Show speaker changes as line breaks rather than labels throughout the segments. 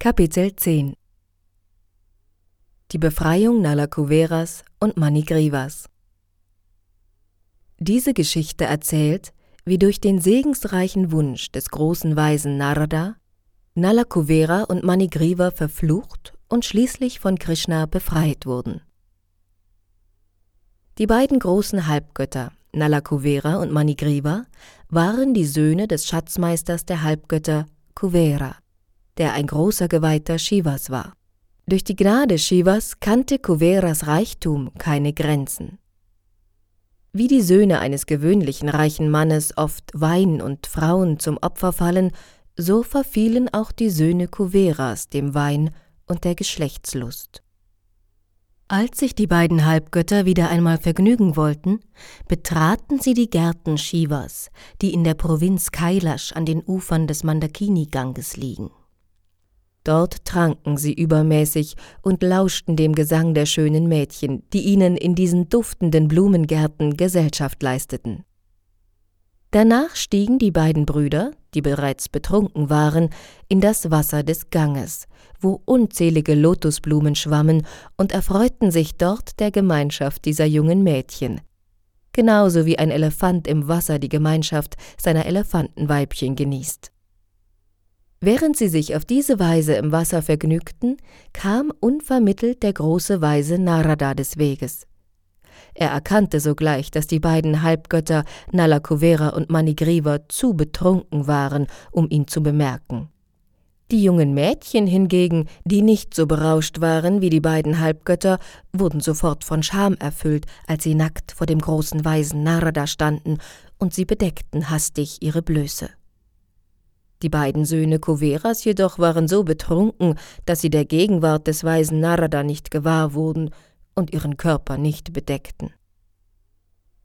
Kapitel 10 Die Befreiung Nalakuveras und Manigrivas. Diese Geschichte erzählt, wie durch den segensreichen Wunsch des großen Weisen Narada Nalakuvera und Manigriva verflucht und schließlich von Krishna befreit wurden. Die beiden großen Halbgötter Nalakuvera und Manigriva waren die Söhne des Schatzmeisters der Halbgötter Kuvera der ein großer Geweihter Shivas war. Durch die Gnade Shivas kannte Kuveras Reichtum keine Grenzen. Wie die Söhne eines gewöhnlichen reichen Mannes oft Wein und Frauen zum Opfer fallen, so verfielen auch die Söhne Kuveras dem Wein und der Geschlechtslust. Als sich die beiden Halbgötter wieder einmal vergnügen wollten, betraten sie die Gärten Shivas, die in der Provinz Kailash an den Ufern des Mandakini-Ganges liegen. Dort tranken sie übermäßig und lauschten dem Gesang der schönen Mädchen, die ihnen in diesen duftenden Blumengärten Gesellschaft leisteten. Danach stiegen die beiden Brüder, die bereits betrunken waren, in das Wasser des Ganges, wo unzählige Lotusblumen schwammen und erfreuten sich dort der Gemeinschaft dieser jungen Mädchen, genauso wie ein Elefant im Wasser die Gemeinschaft seiner Elefantenweibchen genießt. Während sie sich auf diese Weise im Wasser vergnügten, kam unvermittelt der große Weise Narada des Weges. Er erkannte sogleich, dass die beiden Halbgötter Nalakuvera und Manigriva zu betrunken waren, um ihn zu bemerken. Die jungen Mädchen hingegen, die nicht so berauscht waren wie die beiden Halbgötter, wurden sofort von Scham erfüllt, als sie nackt vor dem großen Weisen Narada standen, und sie bedeckten hastig ihre Blöße. Die beiden Söhne Kuveras jedoch waren so betrunken, dass sie der Gegenwart des weisen Narada nicht gewahr wurden und ihren Körper nicht bedeckten.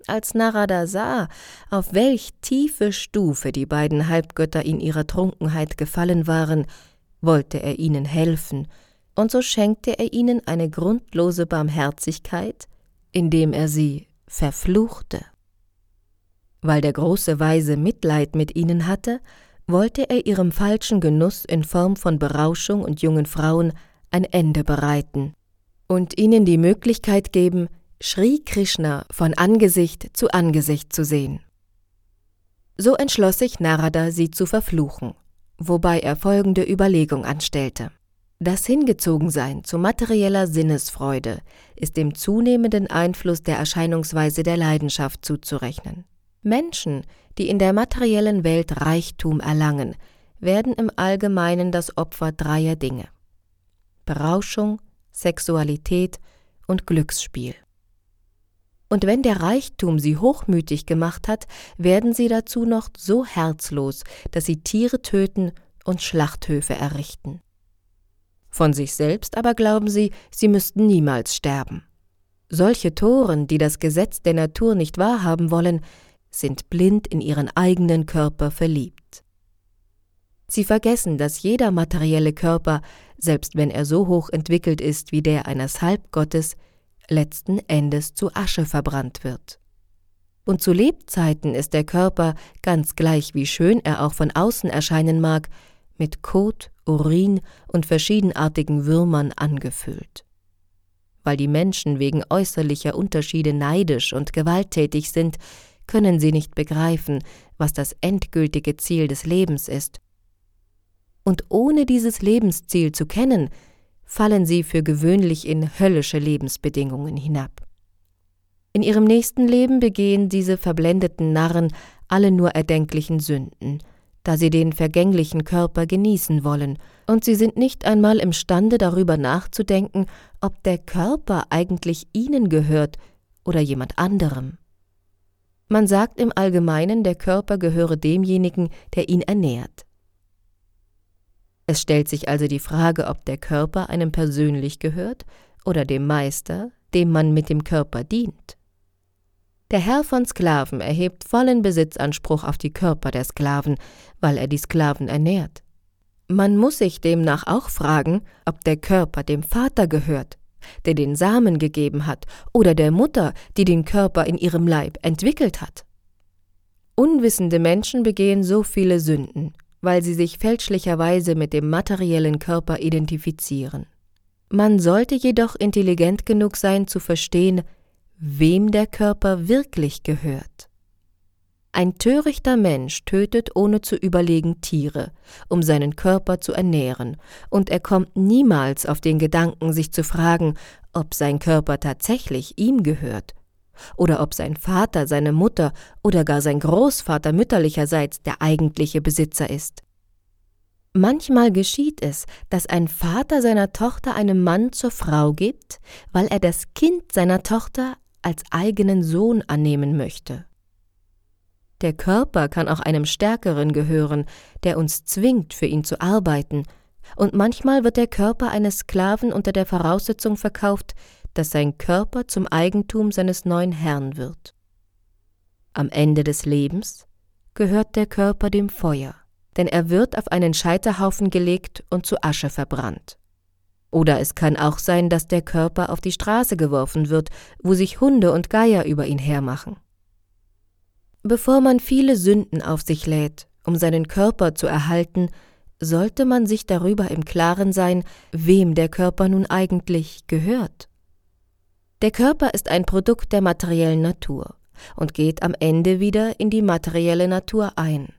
Als Narada sah, auf welch tiefe Stufe die beiden Halbgötter in ihrer Trunkenheit gefallen waren, wollte er ihnen helfen, und so schenkte er ihnen eine grundlose Barmherzigkeit, indem er sie verfluchte. Weil der große Weise Mitleid mit ihnen hatte, wollte er ihrem falschen Genuss in Form von Berauschung und jungen Frauen ein Ende bereiten und ihnen die Möglichkeit geben, Sri Krishna von Angesicht zu Angesicht zu sehen. So entschloss sich Narada, sie zu verfluchen, wobei er folgende Überlegung anstellte. Das Hingezogensein zu materieller Sinnesfreude ist dem zunehmenden Einfluss der Erscheinungsweise der Leidenschaft zuzurechnen. Menschen, die in der materiellen Welt Reichtum erlangen, werden im Allgemeinen das Opfer dreier Dinge Berauschung, Sexualität und Glücksspiel. Und wenn der Reichtum sie hochmütig gemacht hat, werden sie dazu noch so herzlos, dass sie Tiere töten und Schlachthöfe errichten. Von sich selbst aber glauben sie, sie müssten niemals sterben. Solche Toren, die das Gesetz der Natur nicht wahrhaben wollen, sind blind in ihren eigenen Körper verliebt. Sie vergessen, dass jeder materielle Körper, selbst wenn er so hoch entwickelt ist wie der eines Halbgottes, letzten Endes zu Asche verbrannt wird. Und zu Lebzeiten ist der Körper, ganz gleich wie schön er auch von außen erscheinen mag, mit Kot, Urin und verschiedenartigen Würmern angefüllt. Weil die Menschen wegen äußerlicher Unterschiede neidisch und gewalttätig sind, können sie nicht begreifen, was das endgültige Ziel des Lebens ist. Und ohne dieses Lebensziel zu kennen, fallen sie für gewöhnlich in höllische Lebensbedingungen hinab. In ihrem nächsten Leben begehen diese verblendeten Narren alle nur erdenklichen Sünden, da sie den vergänglichen Körper genießen wollen, und sie sind nicht einmal imstande darüber nachzudenken, ob der Körper eigentlich ihnen gehört oder jemand anderem. Man sagt im Allgemeinen, der Körper gehöre demjenigen, der ihn ernährt. Es stellt sich also die Frage, ob der Körper einem persönlich gehört oder dem Meister, dem man mit dem Körper dient. Der Herr von Sklaven erhebt vollen Besitzanspruch auf die Körper der Sklaven, weil er die Sklaven ernährt. Man muss sich demnach auch fragen, ob der Körper dem Vater gehört, der den Samen gegeben hat, oder der Mutter, die den Körper in ihrem Leib entwickelt hat. Unwissende Menschen begehen so viele Sünden, weil sie sich fälschlicherweise mit dem materiellen Körper identifizieren. Man sollte jedoch intelligent genug sein zu verstehen, wem der Körper wirklich gehört. Ein törichter Mensch tötet ohne zu überlegen Tiere, um seinen Körper zu ernähren, und er kommt niemals auf den Gedanken, sich zu fragen, ob sein Körper tatsächlich ihm gehört, oder ob sein Vater, seine Mutter oder gar sein Großvater mütterlicherseits der eigentliche Besitzer ist. Manchmal geschieht es, dass ein Vater seiner Tochter einen Mann zur Frau gibt, weil er das Kind seiner Tochter als eigenen Sohn annehmen möchte. Der Körper kann auch einem Stärkeren gehören, der uns zwingt, für ihn zu arbeiten, und manchmal wird der Körper eines Sklaven unter der Voraussetzung verkauft, dass sein Körper zum Eigentum seines neuen Herrn wird. Am Ende des Lebens gehört der Körper dem Feuer, denn er wird auf einen Scheiterhaufen gelegt und zu Asche verbrannt. Oder es kann auch sein, dass der Körper auf die Straße geworfen wird, wo sich Hunde und Geier über ihn hermachen. Bevor man viele Sünden auf sich lädt, um seinen Körper zu erhalten, sollte man sich darüber im Klaren sein, wem der Körper nun eigentlich gehört. Der Körper ist ein Produkt der materiellen Natur und geht am Ende wieder in die materielle Natur ein.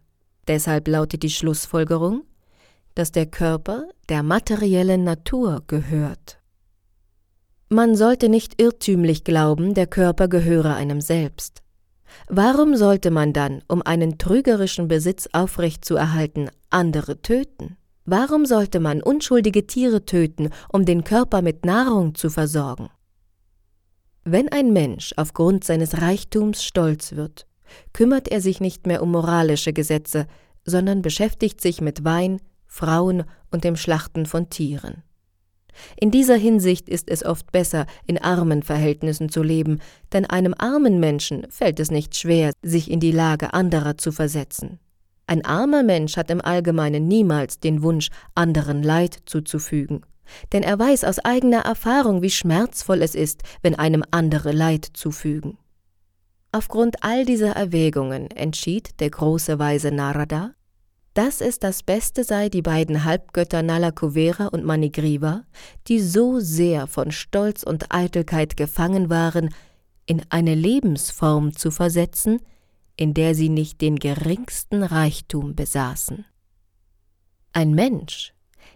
Deshalb lautet die Schlussfolgerung, dass der Körper der materiellen Natur gehört. Man sollte nicht irrtümlich glauben, der Körper gehöre einem selbst. Warum sollte man dann, um einen trügerischen Besitz aufrechtzuerhalten, andere töten? Warum sollte man unschuldige Tiere töten, um den Körper mit Nahrung zu versorgen? Wenn ein Mensch aufgrund seines Reichtums stolz wird, kümmert er sich nicht mehr um moralische Gesetze, sondern beschäftigt sich mit Wein, Frauen und dem Schlachten von Tieren. In dieser Hinsicht ist es oft besser, in armen Verhältnissen zu leben, denn einem armen Menschen fällt es nicht schwer, sich in die Lage anderer zu versetzen. Ein armer Mensch hat im Allgemeinen niemals den Wunsch, anderen Leid zuzufügen, denn er weiß aus eigener Erfahrung, wie schmerzvoll es ist, wenn einem andere Leid zufügen. Aufgrund all dieser Erwägungen entschied der große Weise Narada, dass es das Beste sei, die beiden Halbgötter Nalakuvera und Manigriva, die so sehr von Stolz und Eitelkeit gefangen waren, in eine Lebensform zu versetzen, in der sie nicht den geringsten Reichtum besaßen. Ein Mensch,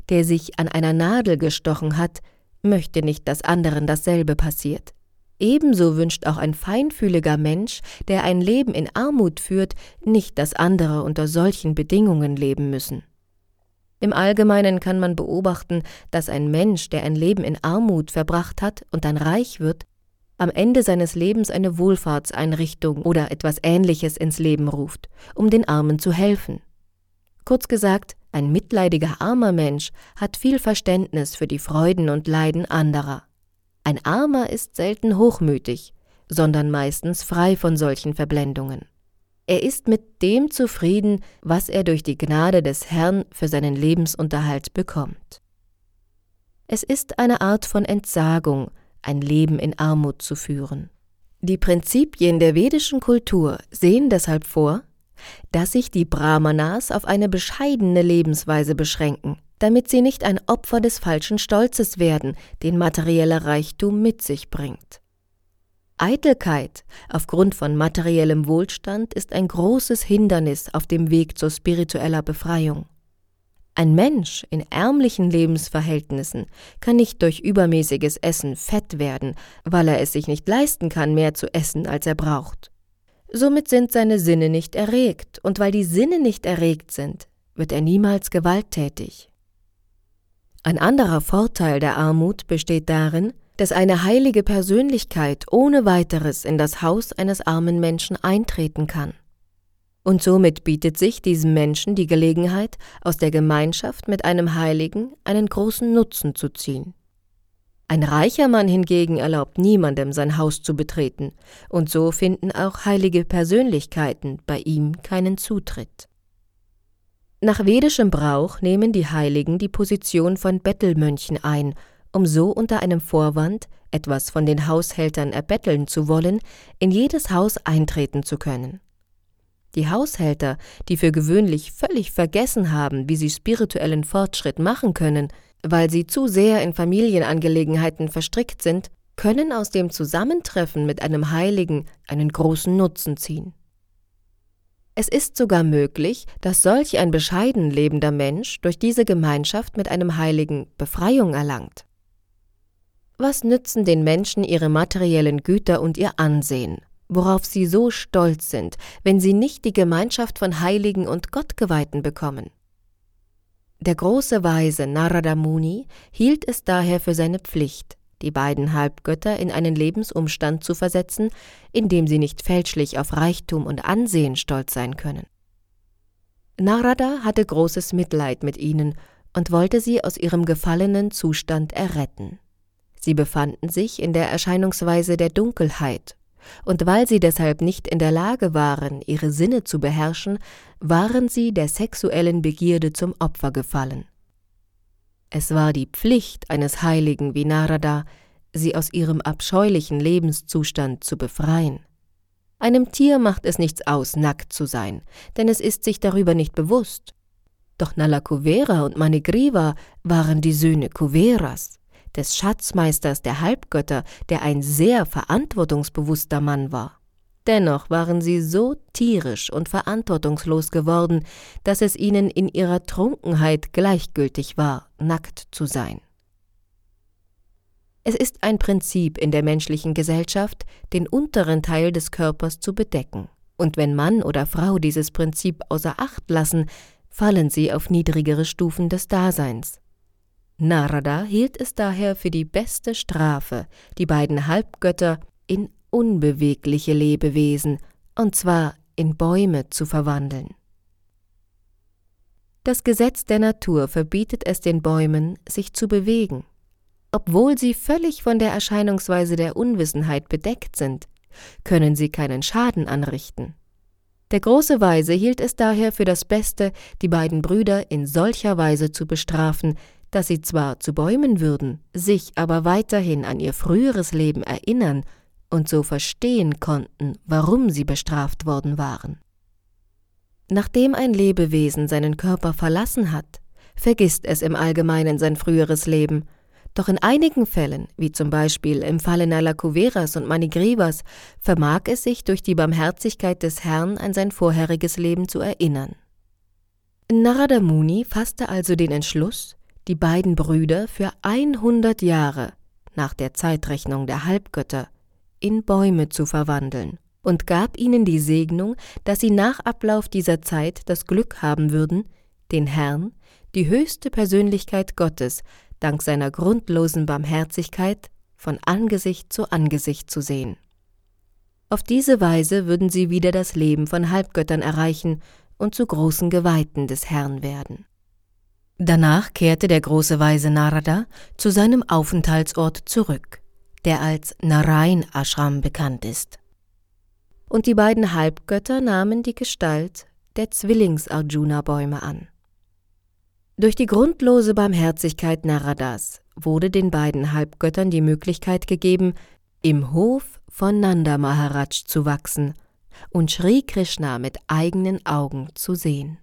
der sich an einer Nadel gestochen hat, möchte nicht, dass anderen dasselbe passiert. Ebenso wünscht auch ein feinfühliger Mensch, der ein Leben in Armut führt, nicht, dass andere unter solchen Bedingungen leben müssen. Im Allgemeinen kann man beobachten, dass ein Mensch, der ein Leben in Armut verbracht hat und dann reich wird, am Ende seines Lebens eine Wohlfahrtseinrichtung oder etwas Ähnliches ins Leben ruft, um den Armen zu helfen. Kurz gesagt, ein mitleidiger armer Mensch hat viel Verständnis für die Freuden und Leiden anderer. Ein Armer ist selten hochmütig, sondern meistens frei von solchen Verblendungen. Er ist mit dem zufrieden, was er durch die Gnade des Herrn für seinen Lebensunterhalt bekommt. Es ist eine Art von Entsagung, ein Leben in Armut zu führen. Die Prinzipien der vedischen Kultur sehen deshalb vor, dass sich die Brahmanas auf eine bescheidene Lebensweise beschränken damit sie nicht ein Opfer des falschen Stolzes werden, den materieller Reichtum mit sich bringt. Eitelkeit aufgrund von materiellem Wohlstand ist ein großes Hindernis auf dem Weg zur spiritueller Befreiung. Ein Mensch in ärmlichen Lebensverhältnissen kann nicht durch übermäßiges Essen fett werden, weil er es sich nicht leisten kann, mehr zu essen, als er braucht. Somit sind seine Sinne nicht erregt, und weil die Sinne nicht erregt sind, wird er niemals gewalttätig. Ein anderer Vorteil der Armut besteht darin, dass eine heilige Persönlichkeit ohne weiteres in das Haus eines armen Menschen eintreten kann. Und somit bietet sich diesem Menschen die Gelegenheit, aus der Gemeinschaft mit einem Heiligen einen großen Nutzen zu ziehen. Ein reicher Mann hingegen erlaubt niemandem sein Haus zu betreten, und so finden auch heilige Persönlichkeiten bei ihm keinen Zutritt. Nach vedischem Brauch nehmen die Heiligen die Position von Bettelmönchen ein, um so unter einem Vorwand, etwas von den Haushältern erbetteln zu wollen, in jedes Haus eintreten zu können. Die Haushälter, die für gewöhnlich völlig vergessen haben, wie sie spirituellen Fortschritt machen können, weil sie zu sehr in Familienangelegenheiten verstrickt sind, können aus dem Zusammentreffen mit einem Heiligen einen großen Nutzen ziehen. Es ist sogar möglich, dass solch ein bescheiden lebender Mensch durch diese Gemeinschaft mit einem Heiligen Befreiung erlangt. Was nützen den Menschen ihre materiellen Güter und ihr Ansehen, worauf sie so stolz sind, wenn sie nicht die Gemeinschaft von Heiligen und Gottgeweihten bekommen? Der große Weise Narada Muni hielt es daher für seine Pflicht, die beiden Halbgötter in einen Lebensumstand zu versetzen, in dem sie nicht fälschlich auf Reichtum und Ansehen stolz sein können. Narada hatte großes Mitleid mit ihnen und wollte sie aus ihrem gefallenen Zustand erretten. Sie befanden sich in der Erscheinungsweise der Dunkelheit, und weil sie deshalb nicht in der Lage waren, ihre Sinne zu beherrschen, waren sie der sexuellen Begierde zum Opfer gefallen. Es war die Pflicht eines Heiligen wie Narada, sie aus ihrem abscheulichen Lebenszustand zu befreien. Einem Tier macht es nichts aus, nackt zu sein, denn es ist sich darüber nicht bewusst. Doch Nalakuvera und Manigriva waren die Söhne Kuveras, des Schatzmeisters der Halbgötter, der ein sehr verantwortungsbewusster Mann war. Dennoch waren sie so tierisch und verantwortungslos geworden, dass es ihnen in ihrer Trunkenheit gleichgültig war, nackt zu sein. Es ist ein Prinzip in der menschlichen Gesellschaft, den unteren Teil des Körpers zu bedecken, und wenn Mann oder Frau dieses Prinzip außer Acht lassen, fallen sie auf niedrigere Stufen des Daseins. Narada hielt es daher für die beste Strafe, die beiden Halbgötter in unbewegliche Lebewesen, und zwar in Bäume zu verwandeln. Das Gesetz der Natur verbietet es den Bäumen, sich zu bewegen. Obwohl sie völlig von der Erscheinungsweise der Unwissenheit bedeckt sind, können sie keinen Schaden anrichten. Der große Weise hielt es daher für das Beste, die beiden Brüder in solcher Weise zu bestrafen, dass sie zwar zu Bäumen würden, sich aber weiterhin an ihr früheres Leben erinnern und so verstehen konnten, warum sie bestraft worden waren. Nachdem ein Lebewesen seinen Körper verlassen hat, vergisst es im Allgemeinen sein früheres Leben, doch in einigen Fällen, wie zum Beispiel im Falle Nalakuveras und Manigrivas, vermag es sich durch die Barmherzigkeit des Herrn an sein vorheriges Leben zu erinnern. Narada Muni fasste also den Entschluss, die beiden Brüder für 100 Jahre nach der Zeitrechnung der Halbgötter in Bäume zu verwandeln und gab ihnen die Segnung, dass sie nach Ablauf dieser Zeit das Glück haben würden, den Herrn, die höchste Persönlichkeit Gottes, dank seiner grundlosen Barmherzigkeit von Angesicht zu Angesicht zu sehen. Auf diese Weise würden sie wieder das Leben von Halbgöttern erreichen und zu großen Geweihten des Herrn werden. Danach kehrte der große Weise Narada zu seinem Aufenthaltsort zurück der als Narain Ashram bekannt ist. Und die beiden Halbgötter nahmen die Gestalt der Zwillings-Arjuna-Bäume an. Durch die grundlose Barmherzigkeit Naradas wurde den beiden Halbgöttern die Möglichkeit gegeben, im Hof von Nanda Maharaj zu wachsen und Sri Krishna mit eigenen Augen zu sehen.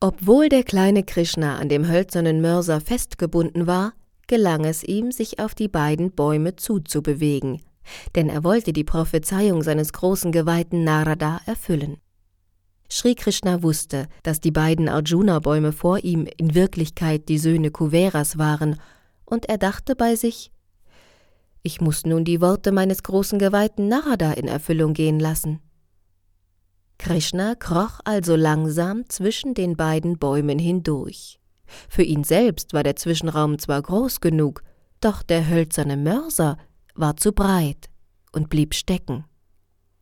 Obwohl der kleine Krishna an dem hölzernen Mörser festgebunden war, gelang es ihm, sich auf die beiden Bäume zuzubewegen, denn er wollte die Prophezeiung seines großen Geweihten Narada erfüllen. Sri Krishna wusste, dass die beiden Arjuna-Bäume vor ihm in Wirklichkeit die Söhne Kuveras waren, und er dachte bei sich, ich muss nun die Worte meines großen Geweihten Narada in Erfüllung gehen lassen. Krishna kroch also langsam zwischen den beiden Bäumen hindurch. Für ihn selbst war der Zwischenraum zwar groß genug, doch der hölzerne Mörser war zu breit und blieb stecken.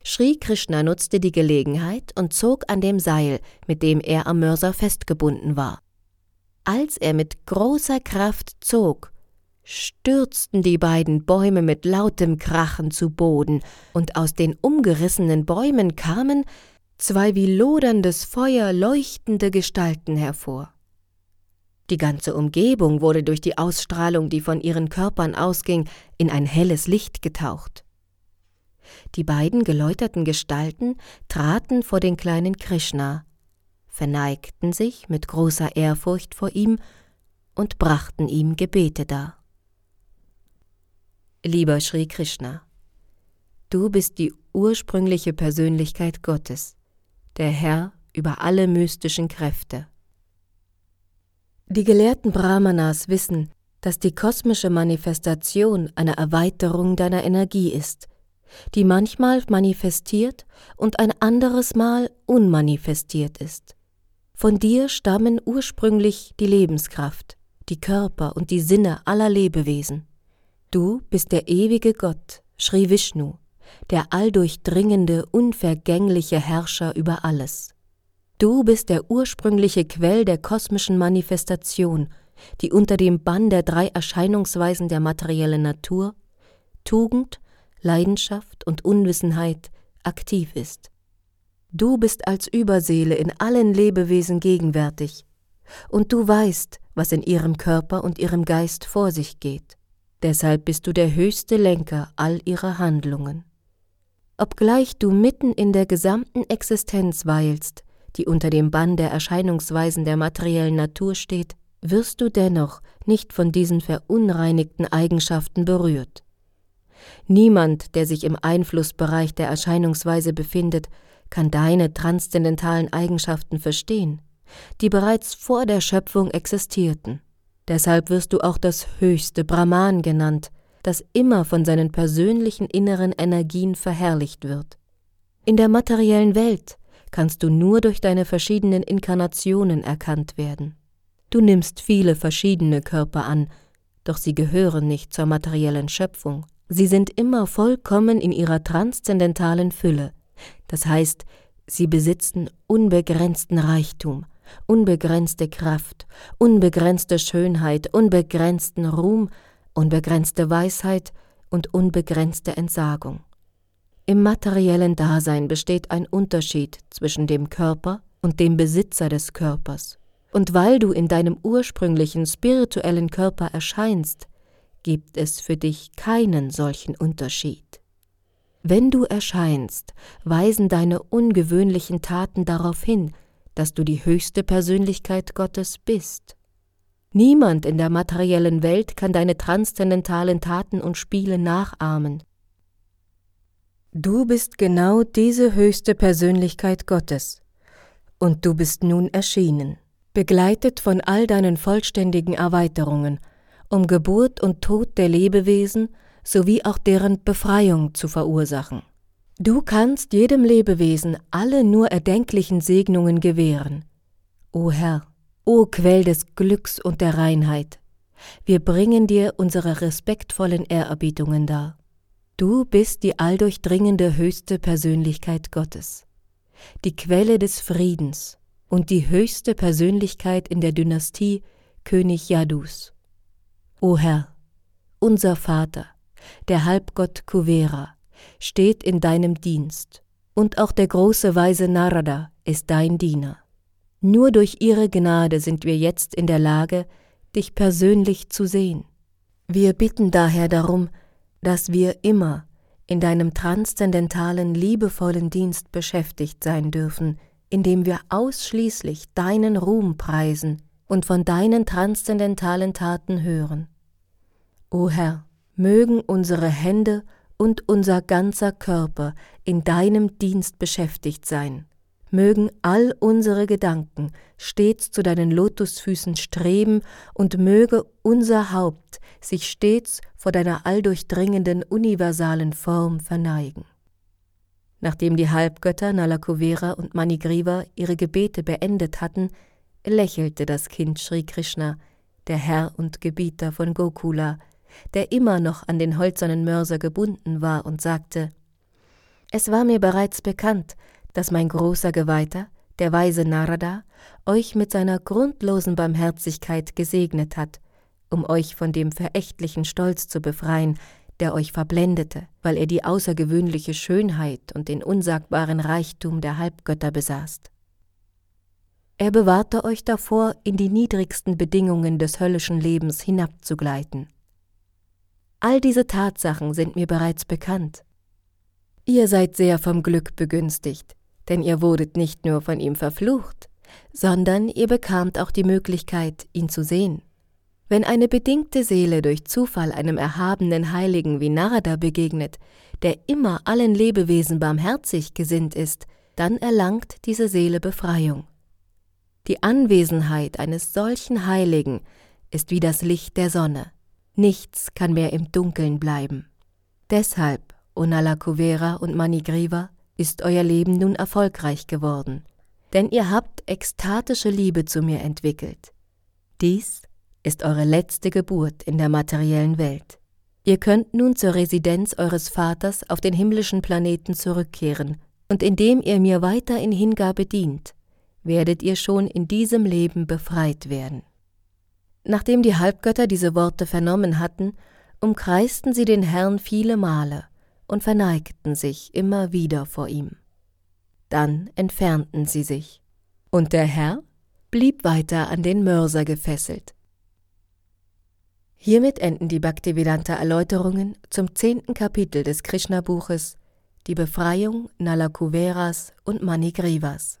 Sri Krishna nutzte die Gelegenheit und zog an dem Seil, mit dem er am Mörser festgebunden war. Als er mit großer Kraft zog, stürzten die beiden Bäume mit lautem Krachen zu Boden, und aus den umgerissenen Bäumen kamen zwei wie loderndes Feuer leuchtende Gestalten hervor. Die ganze Umgebung wurde durch die Ausstrahlung, die von ihren Körpern ausging, in ein helles Licht getaucht. Die beiden geläuterten Gestalten traten vor den kleinen Krishna, verneigten sich mit großer Ehrfurcht vor ihm und brachten ihm Gebete dar. Lieber Sri Krishna, du bist die ursprüngliche Persönlichkeit Gottes, der Herr über alle mystischen Kräfte. Die gelehrten Brahmanas wissen, dass die kosmische Manifestation eine Erweiterung deiner Energie ist, die manchmal manifestiert und ein anderes Mal unmanifestiert ist. Von dir stammen ursprünglich die Lebenskraft, die Körper und die Sinne aller Lebewesen. Du bist der ewige Gott, Sri Vishnu, der alldurchdringende, unvergängliche Herrscher über alles. Du bist der ursprüngliche Quell der kosmischen Manifestation, die unter dem Bann der drei Erscheinungsweisen der materiellen Natur, Tugend, Leidenschaft und Unwissenheit aktiv ist. Du bist als Überseele in allen Lebewesen gegenwärtig, und du weißt, was in ihrem Körper und ihrem Geist vor sich geht. Deshalb bist du der höchste Lenker all ihrer Handlungen. Obgleich du mitten in der gesamten Existenz weilst, die unter dem Bann der Erscheinungsweisen der materiellen Natur steht, wirst du dennoch nicht von diesen verunreinigten Eigenschaften berührt. Niemand, der sich im Einflussbereich der Erscheinungsweise befindet, kann deine transzendentalen Eigenschaften verstehen, die bereits vor der Schöpfung existierten. Deshalb wirst du auch das höchste Brahman genannt, das immer von seinen persönlichen inneren Energien verherrlicht wird. In der materiellen Welt kannst du nur durch deine verschiedenen Inkarnationen erkannt werden. Du nimmst viele verschiedene Körper an, doch sie gehören nicht zur materiellen Schöpfung. Sie sind immer vollkommen in ihrer transzendentalen Fülle, das heißt, sie besitzen unbegrenzten Reichtum, unbegrenzte Kraft, unbegrenzte Schönheit, unbegrenzten Ruhm, unbegrenzte Weisheit und unbegrenzte Entsagung. Im materiellen Dasein besteht ein Unterschied zwischen dem Körper und dem Besitzer des Körpers. Und weil du in deinem ursprünglichen spirituellen Körper erscheinst, gibt es für dich keinen solchen Unterschied. Wenn du erscheinst, weisen deine ungewöhnlichen Taten darauf hin, dass du die höchste Persönlichkeit Gottes bist. Niemand in der materiellen Welt kann deine transzendentalen Taten und Spiele nachahmen. Du bist genau diese höchste Persönlichkeit Gottes, und du bist nun erschienen, begleitet von all deinen vollständigen Erweiterungen, um Geburt und Tod der Lebewesen sowie auch deren Befreiung zu verursachen. Du kannst jedem Lebewesen alle nur erdenklichen Segnungen gewähren. O Herr, o Quell des Glücks und der Reinheit, wir bringen dir unsere respektvollen Ehrerbietungen dar. Du bist die alldurchdringende höchste Persönlichkeit Gottes, die Quelle des Friedens und die höchste Persönlichkeit in der Dynastie König Jadus. O Herr, unser Vater, der Halbgott Kuvera, steht in deinem Dienst, und auch der große Weise Narada ist dein Diener. Nur durch ihre Gnade sind wir jetzt in der Lage, dich persönlich zu sehen. Wir bitten daher darum, dass wir immer in deinem transzendentalen, liebevollen Dienst beschäftigt sein dürfen, indem wir ausschließlich deinen Ruhm preisen und von deinen transzendentalen Taten hören. O Herr, mögen unsere Hände und unser ganzer Körper in deinem Dienst beschäftigt sein, mögen all unsere Gedanken stets zu deinen Lotusfüßen streben und möge unser Haupt sich stets vor deiner alldurchdringenden universalen Form verneigen. Nachdem die Halbgötter Nalakuvera und Manigriva ihre Gebete beendet hatten, lächelte das Kind Sri Krishna, der Herr und Gebieter von Gokula, der immer noch an den holzernen Mörser gebunden war, und sagte Es war mir bereits bekannt, dass mein großer Geweihter, der weise Narada, euch mit seiner grundlosen Barmherzigkeit gesegnet hat, um euch von dem verächtlichen Stolz zu befreien, der euch verblendete, weil er die außergewöhnliche Schönheit und den unsagbaren Reichtum der Halbgötter besaß. Er bewahrte euch davor, in die niedrigsten Bedingungen des höllischen Lebens hinabzugleiten. All diese Tatsachen sind mir bereits bekannt. Ihr seid sehr vom Glück begünstigt, denn ihr wurdet nicht nur von ihm verflucht, sondern ihr bekamt auch die Möglichkeit, ihn zu sehen. Wenn eine bedingte Seele durch Zufall einem erhabenen Heiligen wie Narada begegnet, der immer allen Lebewesen barmherzig gesinnt ist, dann erlangt diese Seele Befreiung. Die Anwesenheit eines solchen Heiligen ist wie das Licht der Sonne. Nichts kann mehr im Dunkeln bleiben. Deshalb, O Nalakuvera und Manigriva, ist euer Leben nun erfolgreich geworden, denn ihr habt ekstatische Liebe zu mir entwickelt. Dies ist eure letzte Geburt in der materiellen Welt. Ihr könnt nun zur Residenz eures Vaters auf den himmlischen Planeten zurückkehren, und indem ihr mir weiter in Hingabe dient, werdet ihr schon in diesem Leben befreit werden. Nachdem die Halbgötter diese Worte vernommen hatten, umkreisten sie den Herrn viele Male und verneigten sich immer wieder vor ihm. Dann entfernten sie sich, und der Herr blieb weiter an den Mörser gefesselt. Hiermit enden die Bhaktivedanta Erläuterungen zum zehnten Kapitel des Krishna-Buches Die Befreiung Nalakuveras und Manigrivas.